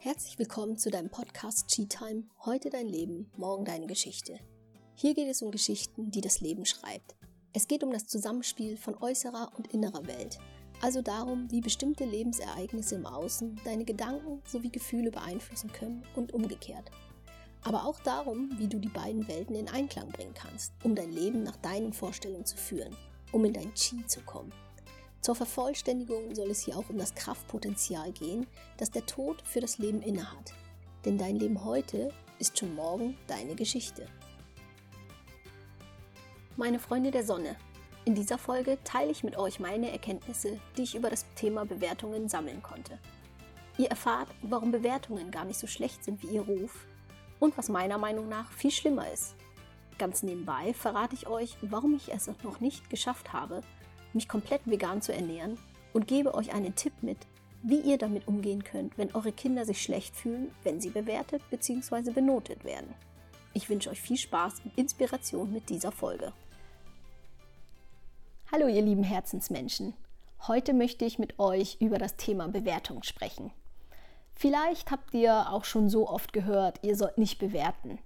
Herzlich willkommen zu deinem Podcast Cheat Time. Heute dein Leben, morgen deine Geschichte. Hier geht es um Geschichten, die das Leben schreibt. Es geht um das Zusammenspiel von äußerer und innerer Welt. Also darum, wie bestimmte Lebensereignisse im Außen deine Gedanken sowie Gefühle beeinflussen können und umgekehrt. Aber auch darum, wie du die beiden Welten in Einklang bringen kannst, um dein Leben nach deinen Vorstellungen zu führen, um in dein Chi zu kommen. Zur Vervollständigung soll es hier auch um das Kraftpotenzial gehen, das der Tod für das Leben innehat. Denn dein Leben heute ist schon morgen deine Geschichte. Meine Freunde der Sonne, in dieser Folge teile ich mit euch meine Erkenntnisse, die ich über das Thema Bewertungen sammeln konnte. Ihr erfahrt, warum Bewertungen gar nicht so schlecht sind wie ihr Ruf und was meiner Meinung nach viel schlimmer ist. Ganz nebenbei verrate ich euch, warum ich es noch nicht geschafft habe, mich komplett vegan zu ernähren und gebe euch einen Tipp mit, wie ihr damit umgehen könnt, wenn eure Kinder sich schlecht fühlen, wenn sie bewertet bzw. benotet werden. Ich wünsche euch viel Spaß und Inspiration mit dieser Folge. Hallo ihr lieben Herzensmenschen. Heute möchte ich mit euch über das Thema Bewertung sprechen. Vielleicht habt ihr auch schon so oft gehört, ihr sollt nicht bewerten,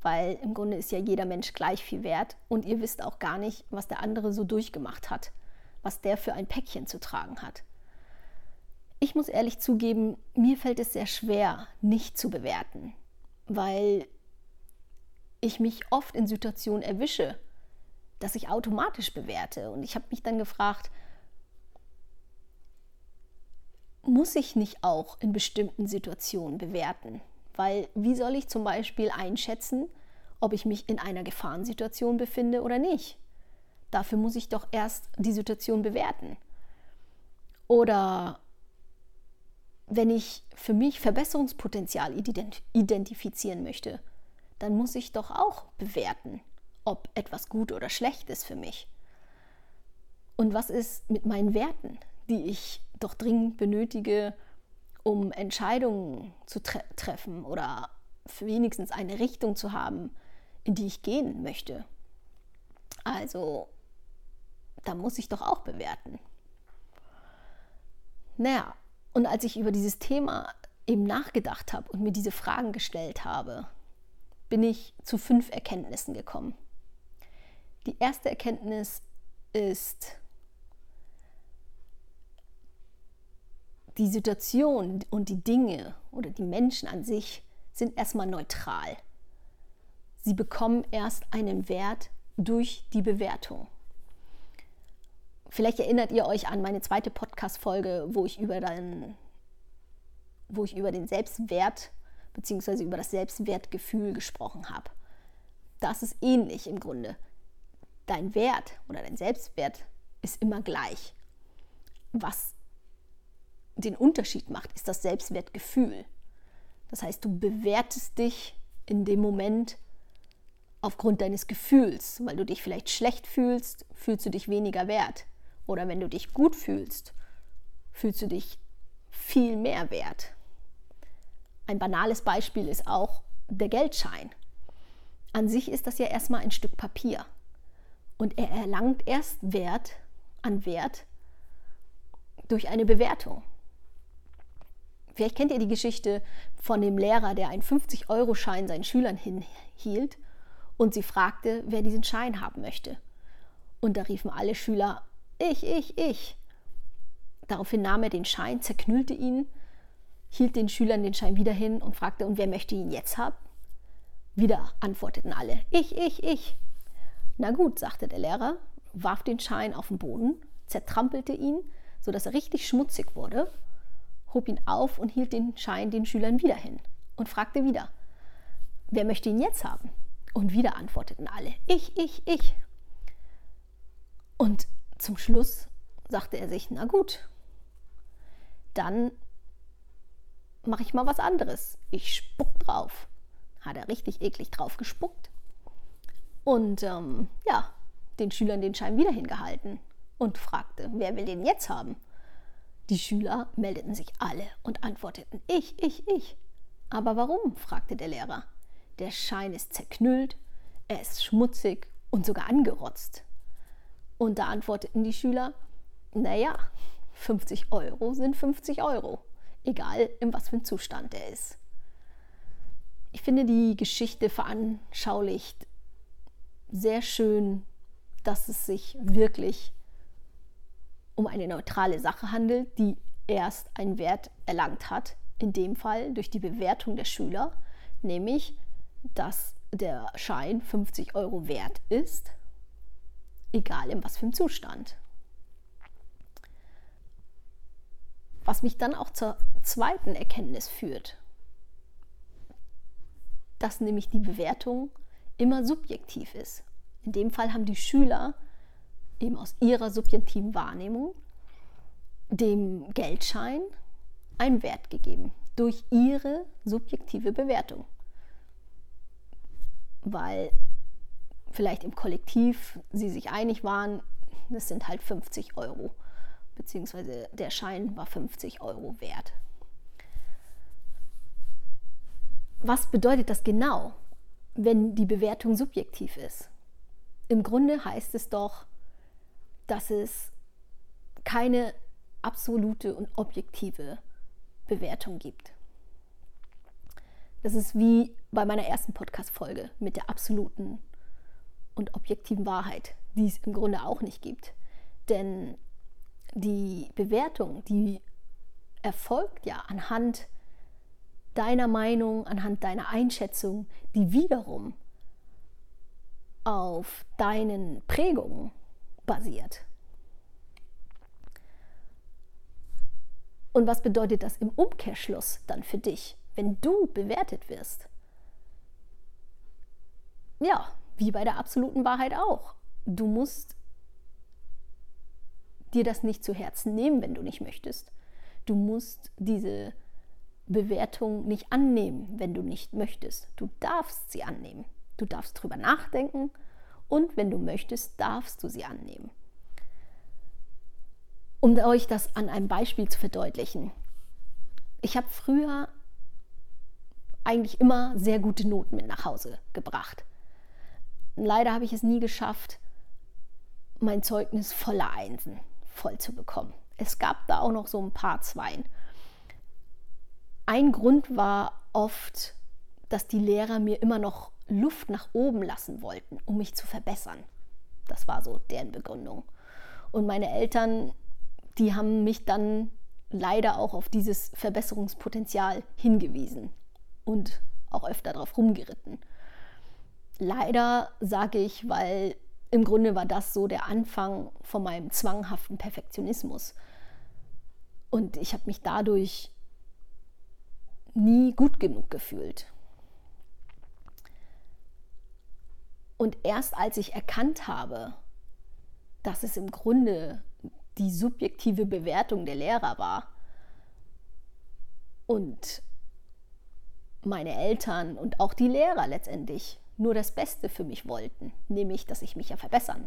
weil im Grunde ist ja jeder Mensch gleich viel wert und ihr wisst auch gar nicht, was der andere so durchgemacht hat was der für ein Päckchen zu tragen hat. Ich muss ehrlich zugeben, mir fällt es sehr schwer, nicht zu bewerten, weil ich mich oft in Situationen erwische, dass ich automatisch bewerte. Und ich habe mich dann gefragt, muss ich nicht auch in bestimmten Situationen bewerten? Weil wie soll ich zum Beispiel einschätzen, ob ich mich in einer Gefahrensituation befinde oder nicht? Dafür muss ich doch erst die Situation bewerten. Oder wenn ich für mich Verbesserungspotenzial identifizieren möchte, dann muss ich doch auch bewerten, ob etwas gut oder schlecht ist für mich. Und was ist mit meinen Werten, die ich doch dringend benötige, um Entscheidungen zu tre treffen oder wenigstens eine Richtung zu haben, in die ich gehen möchte? Also da muss ich doch auch bewerten. Naja, und als ich über dieses Thema eben nachgedacht habe und mir diese Fragen gestellt habe, bin ich zu fünf Erkenntnissen gekommen. Die erste Erkenntnis ist, die Situation und die Dinge oder die Menschen an sich sind erstmal neutral. Sie bekommen erst einen Wert durch die Bewertung. Vielleicht erinnert ihr euch an meine zweite Podcast-Folge, wo ich über den, wo ich über den Selbstwert bzw. über das Selbstwertgefühl gesprochen habe. Das ist ähnlich im Grunde. Dein Wert oder dein Selbstwert ist immer gleich. Was den Unterschied macht, ist das Selbstwertgefühl. Das heißt, du bewertest dich in dem Moment aufgrund deines Gefühls. Weil du dich vielleicht schlecht fühlst, fühlst du dich weniger wert. Oder wenn du dich gut fühlst, fühlst du dich viel mehr wert. Ein banales Beispiel ist auch der Geldschein. An sich ist das ja erstmal ein Stück Papier. Und er erlangt erst Wert an Wert durch eine Bewertung. Vielleicht kennt ihr die Geschichte von dem Lehrer, der einen 50-Euro-Schein seinen Schülern hinhielt und sie fragte, wer diesen Schein haben möchte. Und da riefen alle Schüler, ich, ich, ich. Daraufhin nahm er den Schein, zerknüllte ihn, hielt den Schülern den Schein wieder hin und fragte, und wer möchte ihn jetzt haben? Wieder antworteten alle, ich, ich, ich. Na gut, sagte der Lehrer, warf den Schein auf den Boden, zertrampelte ihn, sodass er richtig schmutzig wurde, hob ihn auf und hielt den Schein den Schülern wieder hin und fragte wieder, wer möchte ihn jetzt haben? Und wieder antworteten alle, ich, ich, ich. Und zum Schluss sagte er sich, na gut, dann mache ich mal was anderes. Ich spuck drauf. Hat er richtig eklig drauf gespuckt. Und ähm, ja, den Schülern den Schein wieder hingehalten und fragte, wer will den jetzt haben? Die Schüler meldeten sich alle und antworteten, ich, ich, ich. Aber warum? fragte der Lehrer. Der Schein ist zerknüllt, er ist schmutzig und sogar angerotzt. Und da antworteten die Schüler, naja, 50 Euro sind 50 Euro. egal in was für einem Zustand er ist. Ich finde, die Geschichte veranschaulicht sehr schön, dass es sich wirklich um eine neutrale Sache handelt, die erst einen Wert erlangt hat, in dem Fall durch die Bewertung der Schüler, nämlich dass der Schein 50 Euro wert ist, egal in was für einem Zustand. Was mich dann auch zur zweiten Erkenntnis führt, dass nämlich die Bewertung immer subjektiv ist. In dem Fall haben die Schüler eben aus ihrer subjektiven Wahrnehmung dem Geldschein einen Wert gegeben durch ihre subjektive Bewertung. Weil vielleicht im Kollektiv sie sich einig waren, das sind halt 50 Euro, beziehungsweise der Schein war 50 Euro wert. Was bedeutet das genau, wenn die Bewertung subjektiv ist? Im Grunde heißt es doch, dass es keine absolute und objektive Bewertung gibt. Das ist wie bei meiner ersten Podcast-Folge mit der absoluten und objektiven Wahrheit, die es im Grunde auch nicht gibt. Denn die Bewertung, die erfolgt ja anhand deiner Meinung, anhand deiner Einschätzung, die wiederum auf deinen Prägungen basiert. Und was bedeutet das im Umkehrschluss dann für dich, wenn du bewertet wirst? Ja, wie bei der absoluten Wahrheit auch. Du musst dir das nicht zu Herzen nehmen, wenn du nicht möchtest. Du musst diese Bewertung nicht annehmen, wenn du nicht möchtest. Du darfst sie annehmen. Du darfst drüber nachdenken und wenn du möchtest, darfst du sie annehmen. Um euch das an einem Beispiel zu verdeutlichen. Ich habe früher eigentlich immer sehr gute Noten mit nach Hause gebracht. Leider habe ich es nie geschafft, mein Zeugnis voller Einsen voll zu bekommen. Es gab da auch noch so ein paar Zweien. Ein Grund war oft, dass die Lehrer mir immer noch Luft nach oben lassen wollten, um mich zu verbessern. Das war so deren Begründung. Und meine Eltern, die haben mich dann leider auch auf dieses Verbesserungspotenzial hingewiesen und auch öfter darauf rumgeritten. Leider sage ich, weil im Grunde war das so der Anfang von meinem zwanghaften Perfektionismus. Und ich habe mich dadurch nie gut genug gefühlt. Und erst als ich erkannt habe, dass es im Grunde die subjektive Bewertung der Lehrer war und meine Eltern und auch die Lehrer letztendlich nur das Beste für mich wollten, nämlich dass ich mich ja verbessern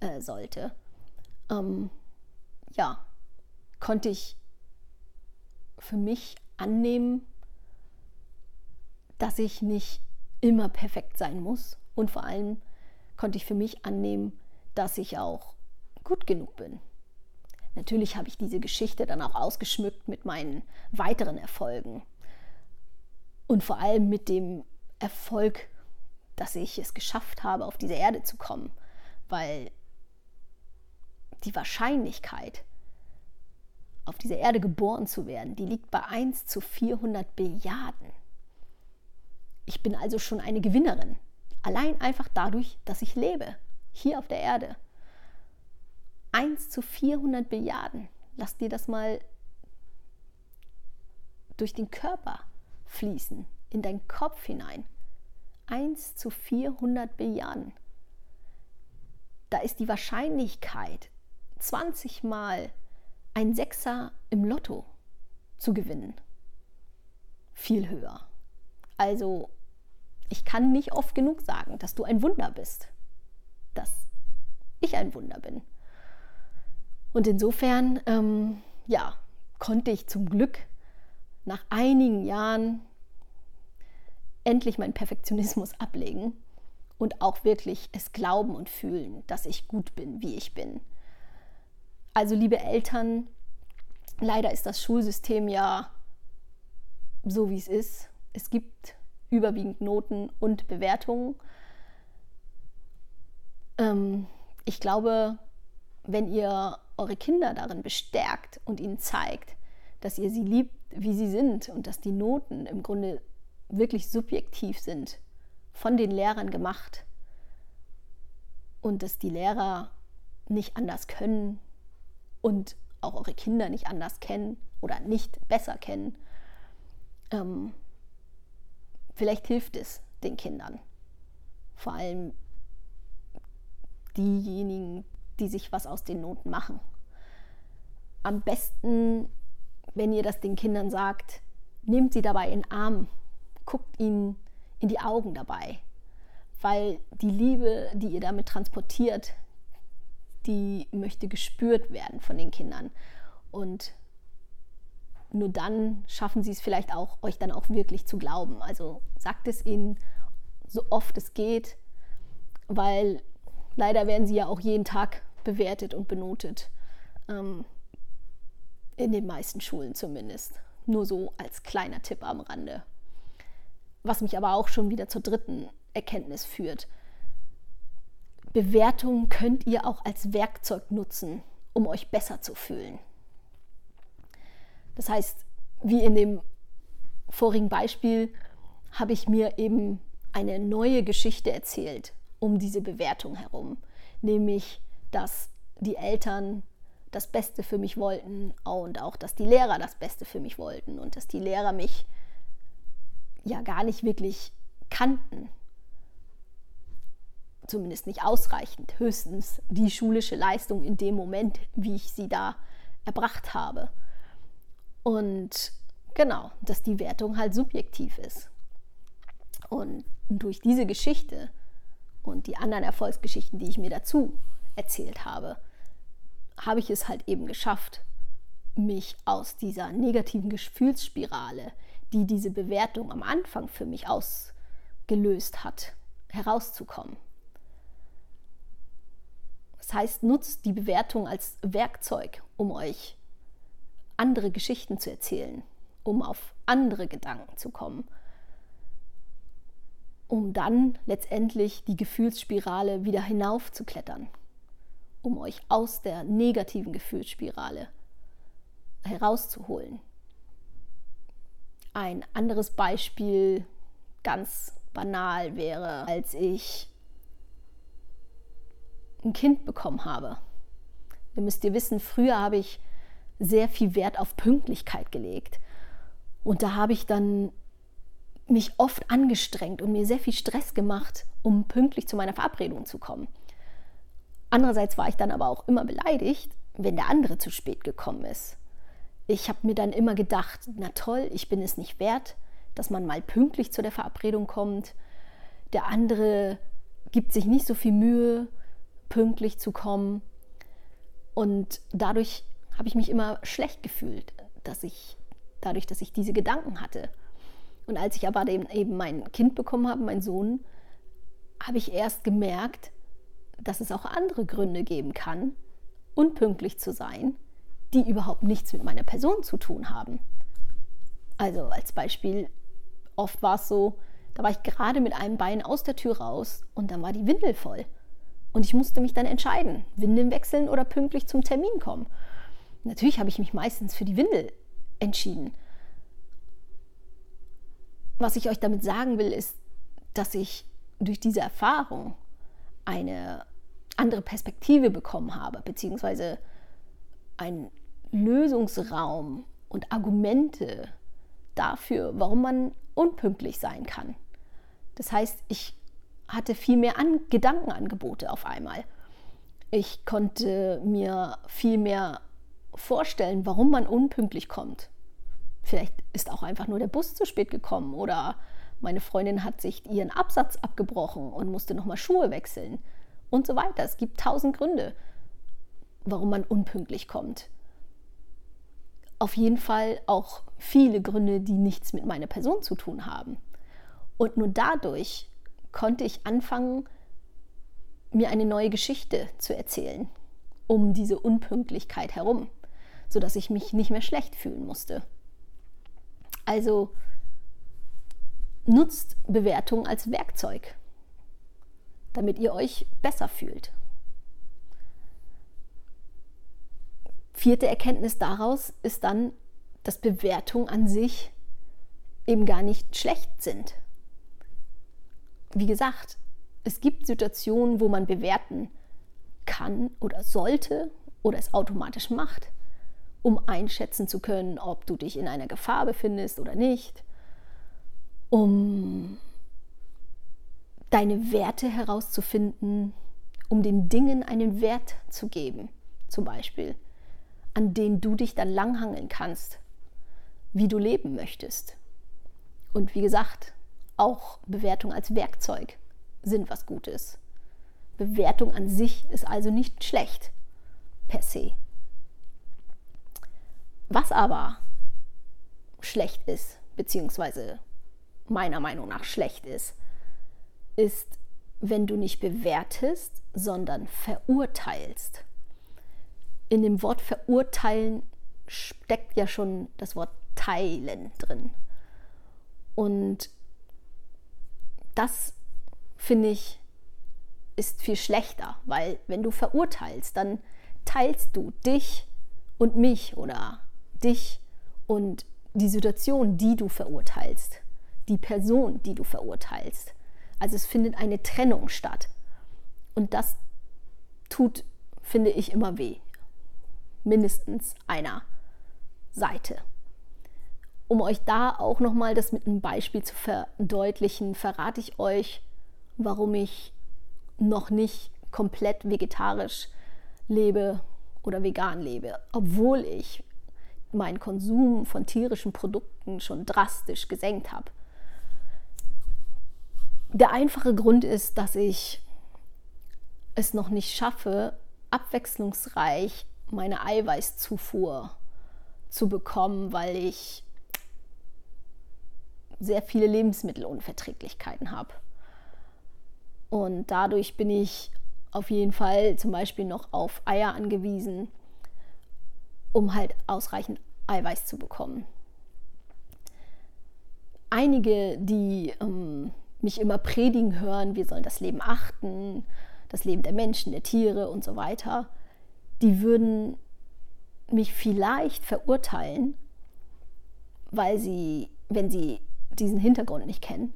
äh, sollte, ähm, ja, konnte ich für mich annehmen, dass ich nicht immer perfekt sein muss. Und vor allem konnte ich für mich annehmen, dass ich auch gut genug bin. Natürlich habe ich diese Geschichte dann auch ausgeschmückt mit meinen weiteren Erfolgen. Und vor allem mit dem Erfolg, dass ich es geschafft habe, auf diese Erde zu kommen, weil die Wahrscheinlichkeit, auf dieser Erde geboren zu werden, die liegt bei 1 zu 400 Billiarden. Ich bin also schon eine Gewinnerin. Allein einfach dadurch, dass ich lebe, hier auf der Erde. 1 zu 400 Billiarden. Lass dir das mal durch den Körper fließen, in deinen Kopf hinein. 1 zu 400 Billiarden. Da ist die Wahrscheinlichkeit, 20 Mal ein Sechser im Lotto zu gewinnen, viel höher. Also ich kann nicht oft genug sagen, dass du ein Wunder bist, dass ich ein Wunder bin. Und insofern, ähm, ja, konnte ich zum Glück nach einigen Jahren endlich meinen Perfektionismus ablegen und auch wirklich es glauben und fühlen, dass ich gut bin, wie ich bin. Also liebe Eltern, Leider ist das Schulsystem ja so, wie es ist. Es gibt überwiegend Noten und Bewertungen. Ähm, ich glaube, wenn ihr eure Kinder darin bestärkt und ihnen zeigt, dass ihr sie liebt, wie sie sind und dass die Noten im Grunde wirklich subjektiv sind, von den Lehrern gemacht und dass die Lehrer nicht anders können und auch eure Kinder nicht anders kennen oder nicht besser kennen, ähm, vielleicht hilft es den Kindern. Vor allem diejenigen, die sich was aus den Noten machen. Am besten, wenn ihr das den Kindern sagt, nehmt sie dabei in den Arm, guckt ihnen in die Augen dabei, weil die Liebe, die ihr damit transportiert, die möchte gespürt werden von den Kindern. Und nur dann schaffen sie es vielleicht auch, euch dann auch wirklich zu glauben. Also sagt es ihnen so oft es geht, weil leider werden sie ja auch jeden Tag bewertet und benotet. Ähm, in den meisten Schulen zumindest. Nur so als kleiner Tipp am Rande. Was mich aber auch schon wieder zur dritten Erkenntnis führt. Bewertungen könnt ihr auch als Werkzeug nutzen, um euch besser zu fühlen. Das heißt, wie in dem vorigen Beispiel habe ich mir eben eine neue Geschichte erzählt um diese Bewertung herum, nämlich dass die Eltern das Beste für mich wollten und auch, dass die Lehrer das Beste für mich wollten und dass die Lehrer mich ja gar nicht wirklich kannten. Zumindest nicht ausreichend, höchstens die schulische Leistung in dem Moment, wie ich sie da erbracht habe. Und genau, dass die Wertung halt subjektiv ist. Und durch diese Geschichte und die anderen Erfolgsgeschichten, die ich mir dazu erzählt habe, habe ich es halt eben geschafft, mich aus dieser negativen Gefühlsspirale, die diese Bewertung am Anfang für mich ausgelöst hat, herauszukommen. Das heißt, nutzt die Bewertung als Werkzeug, um euch andere Geschichten zu erzählen, um auf andere Gedanken zu kommen, um dann letztendlich die Gefühlsspirale wieder hinaufzuklettern, um euch aus der negativen Gefühlsspirale herauszuholen. Ein anderes Beispiel, ganz banal, wäre, als ich ein Kind bekommen habe. Ihr müsst ihr wissen, früher habe ich sehr viel Wert auf Pünktlichkeit gelegt. Und da habe ich dann mich oft angestrengt und mir sehr viel Stress gemacht, um pünktlich zu meiner Verabredung zu kommen. Andererseits war ich dann aber auch immer beleidigt, wenn der andere zu spät gekommen ist. Ich habe mir dann immer gedacht, na toll, ich bin es nicht wert, dass man mal pünktlich zu der Verabredung kommt. Der andere gibt sich nicht so viel Mühe, pünktlich zu kommen. Und dadurch habe ich mich immer schlecht gefühlt, dass ich, dadurch, dass ich diese Gedanken hatte. Und als ich aber eben mein Kind bekommen habe, meinen Sohn, habe ich erst gemerkt, dass es auch andere Gründe geben kann, unpünktlich zu sein, die überhaupt nichts mit meiner Person zu tun haben. Also als Beispiel, oft war es so, da war ich gerade mit einem Bein aus der Tür raus und dann war die Windel voll. Und ich musste mich dann entscheiden, Windeln wechseln oder pünktlich zum Termin kommen. Natürlich habe ich mich meistens für die Windel entschieden was ich euch damit sagen will, ist, dass ich durch diese Erfahrung eine andere Perspektive bekommen habe, beziehungsweise einen Lösungsraum und Argumente dafür, warum man unpünktlich sein kann. Das heißt, ich hatte viel mehr An Gedankenangebote auf einmal. Ich konnte mir viel mehr vorstellen, warum man unpünktlich kommt. Vielleicht ist auch einfach nur der Bus zu spät gekommen oder meine Freundin hat sich ihren Absatz abgebrochen und musste nochmal Schuhe wechseln und so weiter. Es gibt tausend Gründe, warum man unpünktlich kommt. Auf jeden Fall auch viele Gründe, die nichts mit meiner Person zu tun haben. Und nur dadurch konnte ich anfangen, mir eine neue Geschichte zu erzählen um diese Unpünktlichkeit herum sodass ich mich nicht mehr schlecht fühlen musste. Also nutzt Bewertung als Werkzeug, damit ihr euch besser fühlt. Vierte Erkenntnis daraus ist dann, dass Bewertungen an sich eben gar nicht schlecht sind. Wie gesagt, es gibt Situationen, wo man bewerten kann oder sollte oder es automatisch macht, um einschätzen zu können, ob du dich in einer Gefahr befindest oder nicht, um deine Werte herauszufinden, um den Dingen einen Wert zu geben, zum Beispiel, an den du dich dann langhangeln kannst, wie du leben möchtest. Und wie gesagt, auch Bewertung als Werkzeug sind was Gutes. Bewertung an sich ist also nicht schlecht per se. Was aber schlecht ist, beziehungsweise meiner Meinung nach schlecht ist, ist, wenn du nicht bewertest, sondern verurteilst. In dem Wort verurteilen steckt ja schon das Wort teilen drin. Und das finde ich ist viel schlechter, weil wenn du verurteilst, dann teilst du dich und mich oder dich und die Situation, die du verurteilst, die Person, die du verurteilst. Also es findet eine Trennung statt. Und das tut, finde ich, immer weh. Mindestens einer Seite. Um euch da auch nochmal das mit einem Beispiel zu verdeutlichen, verrate ich euch, warum ich noch nicht komplett vegetarisch lebe oder vegan lebe, obwohl ich meinen Konsum von tierischen Produkten schon drastisch gesenkt habe. Der einfache Grund ist, dass ich es noch nicht schaffe, abwechslungsreich meine Eiweißzufuhr zu bekommen, weil ich sehr viele Lebensmittelunverträglichkeiten habe. Und dadurch bin ich auf jeden Fall zum Beispiel noch auf Eier angewiesen, um halt ausreichend Eiweiß zu bekommen. Einige, die ähm, mich immer predigen hören, wir sollen das Leben achten, das Leben der Menschen, der Tiere und so weiter, die würden mich vielleicht verurteilen, weil sie, wenn sie diesen Hintergrund nicht kennen,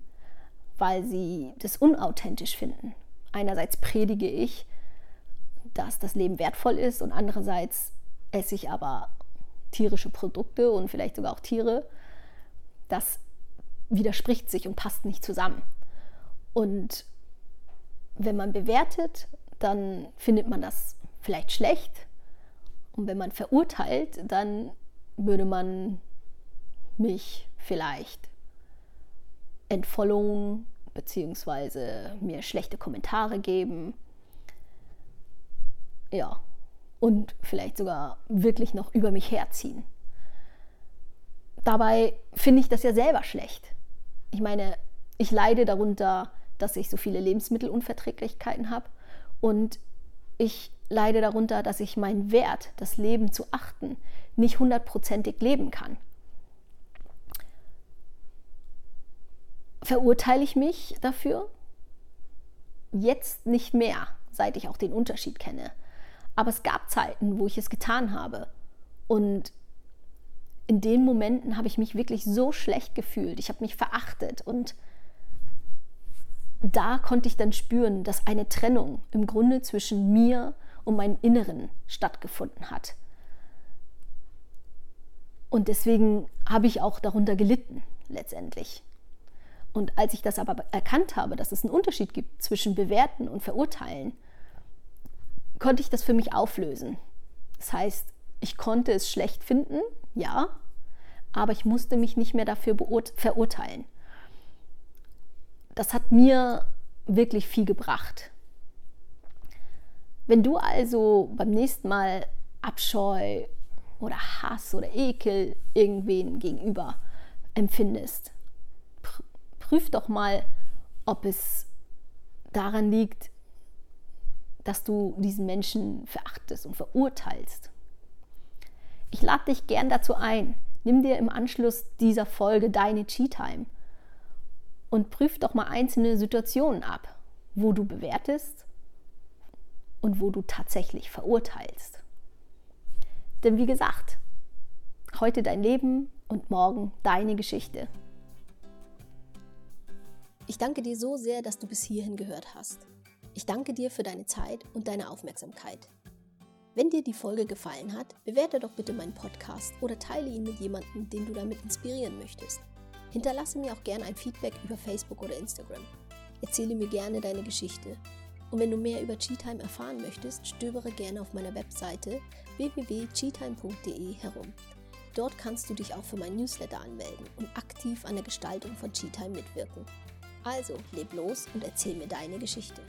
weil sie das unauthentisch finden. Einerseits predige ich, dass das Leben wertvoll ist und andererseits esse ich aber tierische Produkte und vielleicht sogar auch Tiere. Das widerspricht sich und passt nicht zusammen. Und wenn man bewertet, dann findet man das vielleicht schlecht. Und wenn man verurteilt, dann würde man mich vielleicht entfollowen beziehungsweise mir schlechte Kommentare geben. Ja, und vielleicht sogar wirklich noch über mich herziehen. Dabei finde ich das ja selber schlecht. Ich meine, ich leide darunter, dass ich so viele Lebensmittelunverträglichkeiten habe und ich leide darunter, dass ich meinen Wert, das Leben zu achten, nicht hundertprozentig leben kann. Verurteile ich mich dafür? Jetzt nicht mehr, seit ich auch den Unterschied kenne. Aber es gab Zeiten, wo ich es getan habe. Und in den Momenten habe ich mich wirklich so schlecht gefühlt. Ich habe mich verachtet. Und da konnte ich dann spüren, dass eine Trennung im Grunde zwischen mir und meinem Inneren stattgefunden hat. Und deswegen habe ich auch darunter gelitten, letztendlich. Und als ich das aber erkannt habe, dass es einen Unterschied gibt zwischen bewerten und verurteilen, konnte ich das für mich auflösen. Das heißt, ich konnte es schlecht finden, ja, aber ich musste mich nicht mehr dafür verurteilen. Das hat mir wirklich viel gebracht. Wenn du also beim nächsten Mal Abscheu oder Hass oder Ekel irgendwen gegenüber empfindest, prüf doch mal, ob es daran liegt, dass du diesen Menschen verachtest und verurteilst. Ich lade dich gern dazu ein. Nimm dir im Anschluss dieser Folge deine Cheat-Time und prüf doch mal einzelne Situationen ab, wo du bewertest und wo du tatsächlich verurteilst. Denn wie gesagt, heute dein Leben und morgen deine Geschichte. Ich danke dir so sehr, dass du bis hierhin gehört hast. Ich danke dir für deine Zeit und deine Aufmerksamkeit. Wenn dir die Folge gefallen hat, bewerte doch bitte meinen Podcast oder teile ihn mit jemandem, den du damit inspirieren möchtest. Hinterlasse mir auch gerne ein Feedback über Facebook oder Instagram. Erzähle mir gerne deine Geschichte. Und wenn du mehr über Cheatime erfahren möchtest, stöbere gerne auf meiner Webseite www.cheatime.de herum. Dort kannst du dich auch für mein Newsletter anmelden und aktiv an der Gestaltung von Cheatime mitwirken. Also, leb los und erzähl mir deine Geschichte.